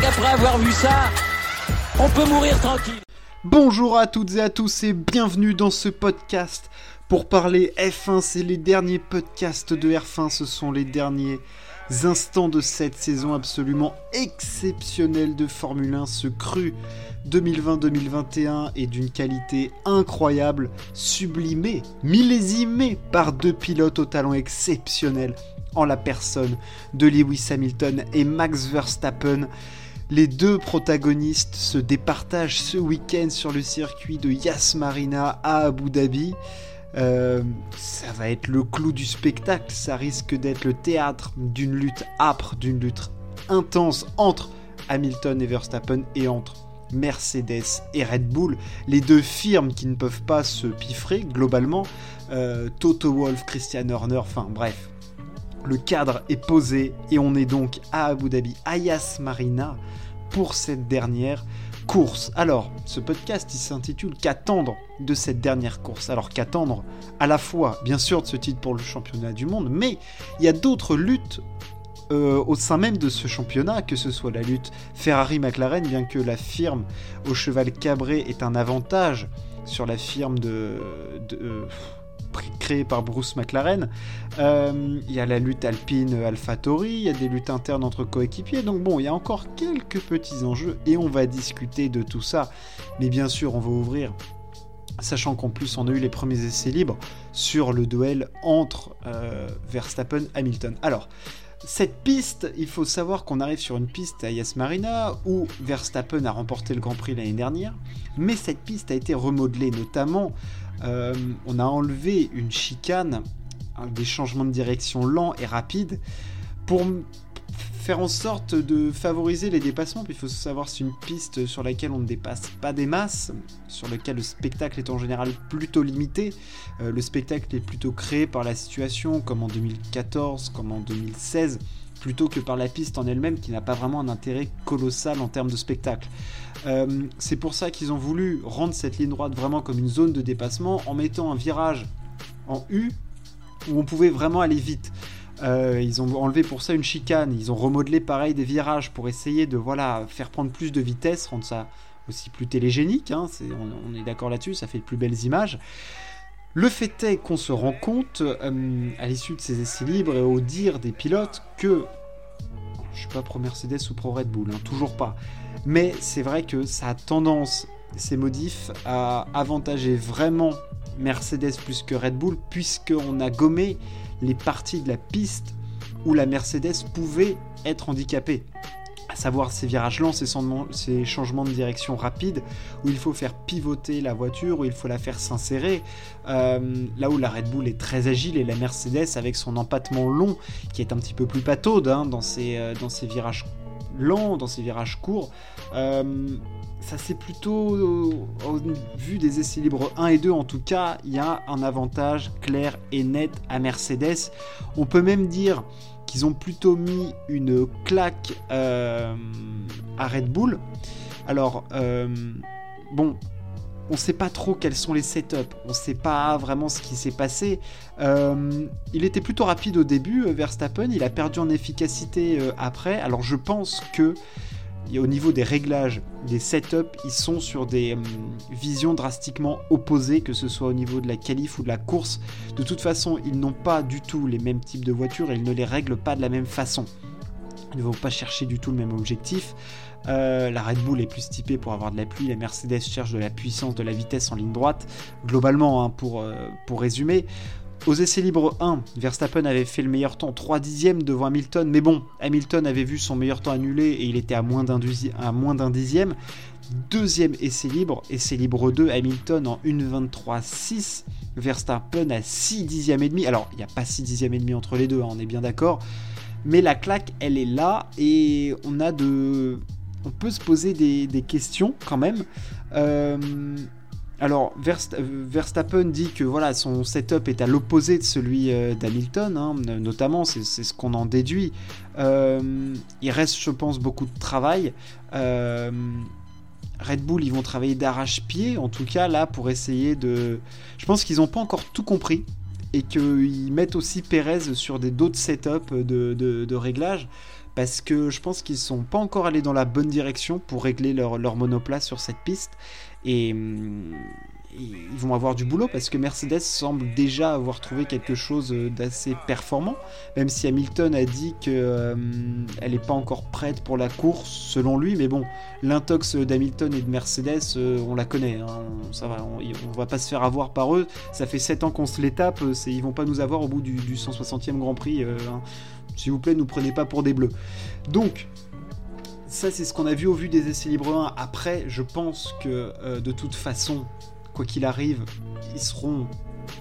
qu'après avoir vu ça, on peut mourir tranquille. Bonjour à toutes et à tous et bienvenue dans ce podcast pour parler F1. C'est les derniers podcasts de F1, ce sont les derniers instants de cette saison absolument exceptionnelle de Formule 1. Ce cru 2020-2021 est d'une qualité incroyable, sublimé, millésimé par deux pilotes au talent exceptionnel en la personne de Lewis Hamilton et Max Verstappen. Les deux protagonistes se départagent ce week-end sur le circuit de Yas Marina à Abu Dhabi. Euh, ça va être le clou du spectacle, ça risque d'être le théâtre d'une lutte âpre, d'une lutte intense entre Hamilton et Verstappen et entre Mercedes et Red Bull, les deux firmes qui ne peuvent pas se piffrer globalement, euh, Toto Wolff, Christian Horner, enfin bref, le cadre est posé et on est donc à Abu Dhabi, à Yas Marina, pour cette dernière course. Alors, ce podcast, il s'intitule Qu'attendre de cette dernière course? Alors, qu'attendre à la fois, bien sûr, de ce titre pour le championnat du monde, mais il y a d'autres luttes euh, au sein même de ce championnat, que ce soit la lutte Ferrari-McLaren, bien que la firme au cheval cabré est un avantage sur la firme de, euh, créée par Bruce McLaren. Euh, il y a la lutte alpine AlphaTauri, il y a des luttes internes entre coéquipiers. Donc bon, il y a encore quelques petits enjeux et on va discuter de tout ça. Mais bien sûr, on va ouvrir sachant qu'en plus on a eu les premiers essais libres sur le duel entre Verstappen et Hamilton. Alors, cette piste, il faut savoir qu'on arrive sur une piste à Yas Marina où Verstappen a remporté le Grand Prix l'année dernière, mais cette piste a été remodelée, notamment euh, on a enlevé une chicane, des changements de direction lents et rapides pour faire en sorte de favoriser les dépassements. Il faut savoir c'est une piste sur laquelle on ne dépasse pas des masses, sur laquelle le spectacle est en général plutôt limité. Euh, le spectacle est plutôt créé par la situation, comme en 2014, comme en 2016 plutôt que par la piste en elle-même qui n'a pas vraiment un intérêt colossal en termes de spectacle. Euh, c'est pour ça qu'ils ont voulu rendre cette ligne droite vraiment comme une zone de dépassement en mettant un virage en U où on pouvait vraiment aller vite. Euh, ils ont enlevé pour ça une chicane, ils ont remodelé pareil des virages pour essayer de voilà faire prendre plus de vitesse, rendre ça aussi plus télégénique. Hein, on, est d'accord là-dessus, ça fait de plus belles images. Le fait est qu'on se rend compte euh, à l'issue de ces essais libres et au dire des pilotes que je suis pas pro Mercedes ou pro Red Bull, hein, toujours pas. Mais c'est vrai que ça a tendance, ces modifs, à avantager vraiment Mercedes plus que Red Bull, puisqu'on a gommé les parties de la piste où la Mercedes pouvait être handicapée. À savoir ces virages lents, ces, changements de direction rapides, où il faut faire pivoter la voiture, où il faut la faire s'insérer. Euh, là où la Red Bull est très agile et la Mercedes, avec son empattement long, qui est un petit peu plus pataude hein, euh, dans ces virages lents, dans ces virages courts, euh, ça c'est plutôt, au vu des essais libres 1 et 2 en tout cas, il y a un avantage clair et net à Mercedes. On peut même dire qu'ils ont plutôt mis une claque euh, à Red Bull. Alors, euh, bon, on ne sait pas trop quels sont les setups, on ne sait pas vraiment ce qui s'est passé. Euh, il était plutôt rapide au début, Verstappen, il a perdu en efficacité après. Alors je pense que au niveau des réglages, des setups, ils sont sur des hum, visions drastiquement opposées, que ce soit au niveau de la qualif ou de la course. De toute façon, ils n'ont pas du tout les mêmes types de voitures et ils ne les règlent pas de la même façon. Ils ne vont pas chercher du tout le même objectif. Euh, la Red Bull est plus typée pour avoir de la pluie, la Mercedes cherche de la puissance, de la vitesse en ligne droite. Globalement, hein, pour, euh, pour résumer, aux essais libres 1, Verstappen avait fait le meilleur temps 3 dixièmes devant Hamilton, mais bon, Hamilton avait vu son meilleur temps annulé et il était à moins d'un dixième. Deuxième essai libre, essai libre 2, Hamilton en 1.23.6, Verstappen à 6 dixièmes et demi. Alors, il n'y a pas 6 dixièmes et demi entre les deux, hein, on est bien d'accord. Mais la claque, elle est là et on a de... On peut se poser des, questions quand même. Euh, alors Verstappen dit que voilà son setup est à l'opposé de celui euh, d'Hamilton, hein, notamment c'est ce qu'on en déduit. Euh, il reste, je pense, beaucoup de travail. Euh, Red Bull, ils vont travailler d'arrache-pied, en tout cas là pour essayer de. Je pense qu'ils n'ont pas encore tout compris et qu'ils mettent aussi Perez sur d'autres setups de, réglage parce que je pense qu'ils sont pas encore allés dans la bonne direction pour régler leur monoplace sur cette piste. Et, hum, ils vont avoir du boulot parce que Mercedes semble déjà avoir trouvé quelque chose d'assez performant, même si Hamilton a dit qu'elle euh, n'est pas encore prête pour la course selon lui. Mais bon, l'intox d'Hamilton et de Mercedes, euh, on la connaît. Hein. ça va, on, ne va pas se faire avoir par eux. Ça fait 7 ans qu'on se les tape. Ils vont pas nous avoir au bout du, 160e Grand Prix. Euh, hein. S'il vous plaît, nous prenez pas pour des bleus. Donc, ça, c'est ce qu'on a vu au vu des essais libres 1. Après, je pense que de toute façon, quoi qu'il arrive, ils seront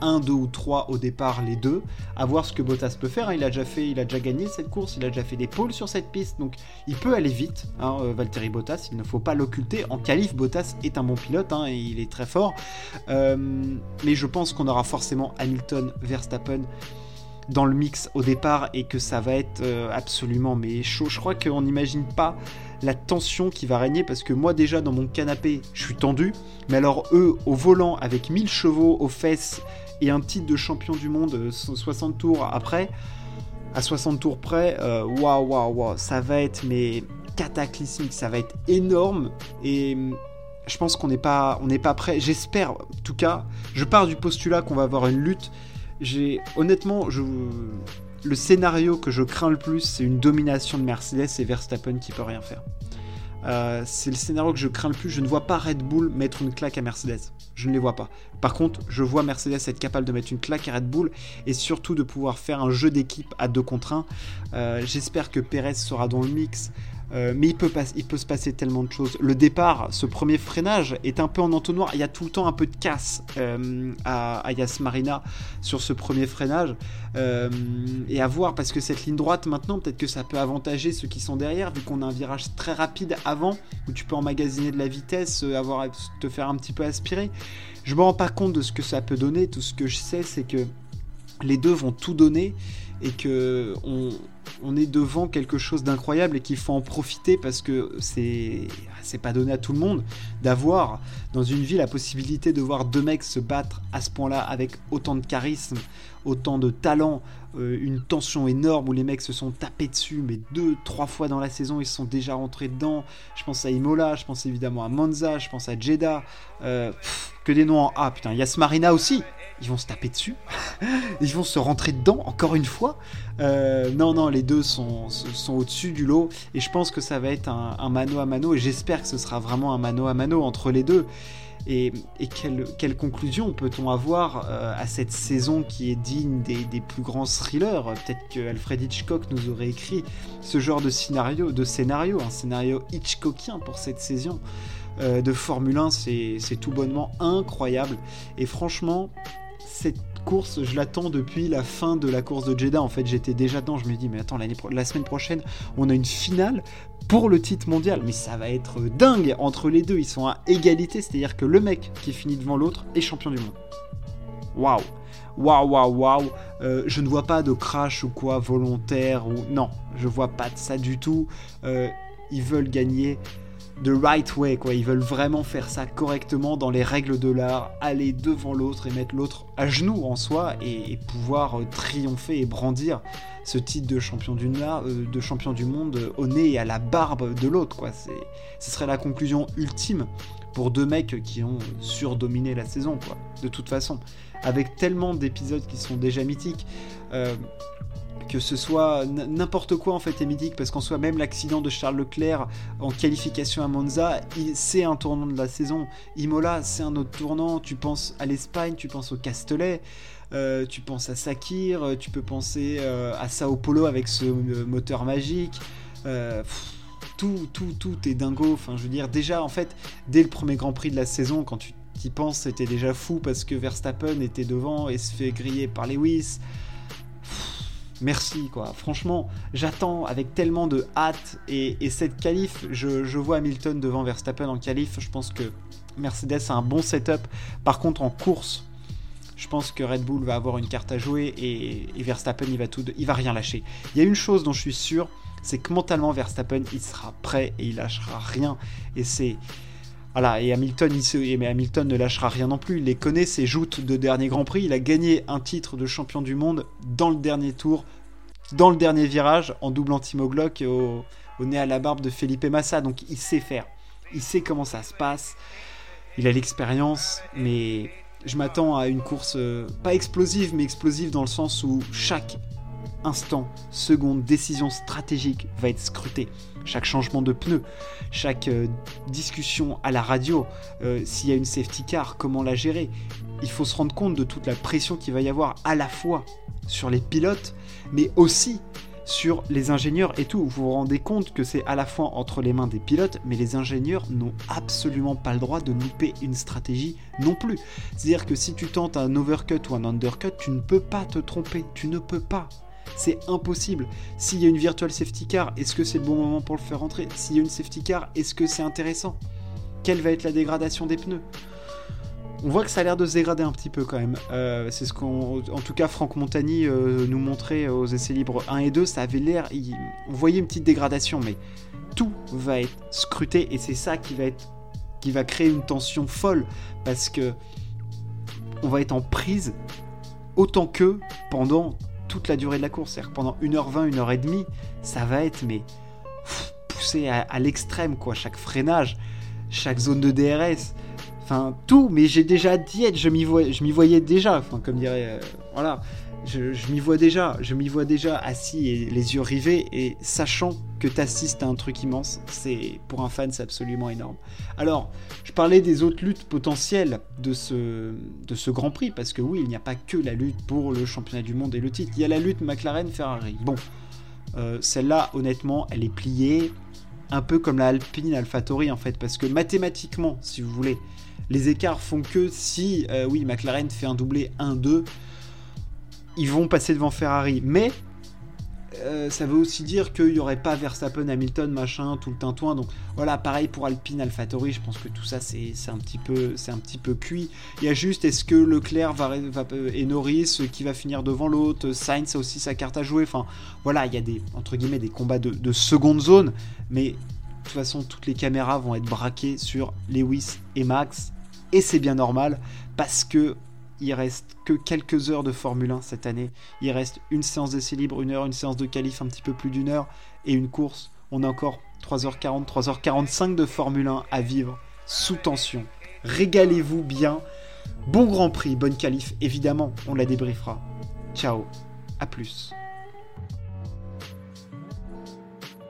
1, 2 ou 3 au départ, les deux, à voir ce que Bottas peut faire. Hein. Il a déjà fait, il a déjà gagné cette course, il a déjà fait des pôles sur cette piste, donc il peut aller vite, hein, euh, Valtteri Bottas, il ne faut pas l'occulter. En qualif, Bottas est un bon pilote, hein, et il est très fort. Euh, mais je pense qu'on aura forcément Hamilton, Verstappen dans le mix au départ et que ça va être euh, absolument mais chaud. Je crois qu'on n'imagine pas la tension qui va régner parce que moi déjà dans mon canapé je suis tendu, mais alors eux au volant avec 1000 chevaux aux fesses et un titre de champion du monde 60 euh, tours après, à 60 tours près, euh, waouh waouh waouh, ça va être mais cataclysmique, ça va être énorme et hum, je pense qu'on n'est pas n'est pas prêt. J'espère en tout cas, je pars du postulat qu'on va avoir une lutte. J'ai honnêtement le scénario que je crains le plus, c'est une domination de Mercedes et Verstappen qui peut rien faire. Euh, c'est le scénario que je crains le plus. Je ne vois pas Red Bull mettre une claque à Mercedes. Je ne les vois pas. Par contre, je vois Mercedes être capable de mettre une claque à Red Bull et surtout de pouvoir faire un jeu d'équipe à deux contre un. Euh, j'espère que Perez sera dans le mix. Euh, mais il peut, se passer tellement de choses. Le départ, ce premier freinage est un peu en entonnoir. Il y a tout le temps un peu de casse euh, à, à Yas Marina sur ce premier freinage. Euh, et à voir, parce que cette ligne droite maintenant, peut-être que ça peut avantager ceux qui sont derrière, vu qu'on a un virage très rapide avant, où tu peux emmagasiner de la vitesse, avoir, te faire un petit peu aspirer. Je me rends pas compte de ce que ça peut donner. Tout ce que je sais, c'est que les deux vont tout donner et que on, est devant quelque chose d'incroyable et qu'il faut en profiter parce que c'est c'est pas donné à tout le monde d'avoir dans une vie la possibilité de voir deux mecs se battre à ce point-là avec autant de charisme, autant de talent, euh, une tension énorme où les mecs se sont tapés dessus, mais deux, trois fois dans la saison ils sont déjà rentrés dedans. Je pense à Imola, je pense évidemment à Monza, je pense à Jeddah, euh, que des noms en A. Putain, Yasmarina aussi ils vont se taper dessus, ils vont se rentrer dedans, encore une fois. Euh, non, non, les deux sont, sont au-dessus du lot, et je pense que ça va être un, mano à mano, et j'espère que ce sera vraiment un mano à mano entre les deux. Et, quelle, conclusion peut-on avoir euh, à cette saison qui est digne des, plus grands thrillers? Peut-être que Alfred Hitchcock nous aurait écrit ce genre de scénario, de scénario un scénario Hitchcockien pour cette saison. Euh, de Formule 1, c'est tout bonnement incroyable. Et franchement, cette course, je l'attends depuis la fin de la course de Jeddah. En fait, j'étais déjà dedans. Je me dis, mais attends, la semaine prochaine, on a une finale pour le titre mondial. Mais ça va être dingue entre les deux. Ils sont à égalité, c'est-à-dire que le mec qui finit devant l'autre est champion du monde. Waouh! Waouh, waouh, waouh! Euh, je ne vois pas de crash ou quoi volontaire ou non, je vois pas de ça du tout. Euh, ils veulent gagner the right way, quoi. Ils veulent vraiment faire ça correctement dans les règles de l'art, aller devant l'autre et mettre l'autre à genoux en soi et, pouvoir euh, triompher et brandir ce titre de champion du, euh, de champion du monde au nez et à la barbe de l'autre, quoi. Ce serait la conclusion ultime pour deux mecs qui ont surdominé la saison, quoi. De toute façon, avec tellement d'épisodes qui sont déjà mythiques. Euh, que ce soit n'importe quoi en fait est mythique parce qu'en soit même l'accident de Charles Leclerc en qualification à Monza, c'est un tournant de la saison. Imola, c'est un autre tournant. Tu penses à l'Espagne, tu penses au Castellet, euh, tu penses à Sakir, euh, tu peux penser à Sao Paulo avec ce moteur magique. tout, tout, tout est dingo. Enfin, je veux dire, déjà en fait, dès le premier Grand Prix de la saison, quand tu t'y penses, c'était déjà fou parce que Verstappen était devant et se fait griller par Lewis merci quoi. Franchement, j'attends avec tellement de hâte et, cette qualif, je, vois Hamilton devant Verstappen en qualif. Je pense que Mercedes a un bon setup. Par contre, en course, je pense que Red Bull va avoir une carte à jouer et, Verstappen il va tout, il va rien lâcher. Il y a une chose dont je suis sûr, c'est que mentalement Verstappen il sera prêt et il lâchera rien. Et c'est voilà, et Hamilton, il Hamilton ne lâchera rien non plus. Il les connaît, ses joutes de dernier Grand Prix. Il a gagné un titre de champion du monde dans le dernier tour dans le dernier virage en double anti-moglock au, au nez à la barbe de Felipe Massa. Donc il sait faire. Il sait comment ça se passe. Il a l'expérience, mais je m'attends à une course euh, pas explosive, mais explosive dans le sens où chaque instant, seconde, décision stratégique va être scrutée. Chaque changement de pneu, chaque euh, discussion à la radio, euh, s'il y a une safety car, comment la gérer? Il faut se rendre compte de toute la pression qu'il va y avoir à la fois sur les pilotes, mais aussi sur les ingénieurs et tout. Vous vous rendez compte que c'est à la fois entre les mains des pilotes, mais les ingénieurs n'ont absolument pas le droit de louper une stratégie non plus. C'est-à-dire que si tu tentes un overcut ou un undercut, tu ne peux pas te tromper, tu ne peux pas. C'est impossible. S'il y a une virtual safety car, est-ce que c'est le bon moment pour le faire rentrer? S'il y a une safety car, est-ce que c'est intéressant? Quelle va être la dégradation des pneus? On voit que ça a l'air de se dégrader un petit peu quand même. Euh, c'est ce qu'en tout cas Franck Montagny euh, nous montrait aux essais libres 1 et 2. Ça avait l'air, on voyait une petite dégradation, mais tout va être scruté et c'est ça qui va être, qui va créer une tension folle parce que on va être en prise autant que pendant toute la durée de la course. C'est-à-dire pendant 1h20, 1h30, ça va être mais poussé à, l'extrême quoi. Chaque freinage, chaque zone de DRS enfin tout, mais j'ai déjà dit, je m'y m'y voyais déjà, comme dirait, euh, voilà, je, m'y vois déjà, je m'y vois déjà assis et les yeux rivés et sachant que t'assistes à un truc immense, c'est pour un fan c'est absolument énorme. Alors, je parlais des autres luttes potentielles de ce, de ce Grand Prix parce que oui, il n'y a pas que la lutte pour le championnat du monde et le titre, il y a la lutte McLaren-Ferrari. Bon, euh, celle-là, honnêtement, elle est pliée un peu comme la Alpine AlphaTauri en fait, parce que mathématiquement, si vous voulez, les écarts font que si, euh, oui, McLaren fait un doublé 1-2, ils vont passer devant Ferrari. Mais euh, ça veut aussi dire qu'il n'y aurait pas Verstappen, Hamilton, machin, tout le tintouin. Donc voilà, pareil pour Alpine, AlphaTauri, je pense que tout ça c'est un, petit peu, un petit peu cuit. Il y a juste, est-ce que Leclerc va, et Norris qui va finir devant l'autre Sainz a aussi sa carte à jouer. Enfin voilà, il y a des combats de, de seconde zone. Mais de toute façon, toutes les caméras vont être braquées sur Lewis et Max. Et c'est bien normal parce que il reste que quelques heures de Formule 1 cette année. Il reste une séance d'essai libre, une heure, une séance de qualif un petit peu plus d'une heure et une course. On a encore 3h40, 3h45 de Formule 1 à vivre sous tension. Régalez-vous bien. Bon Grand Prix, bonne qualif, évidemment, on la débriefera. Ciao, à plus.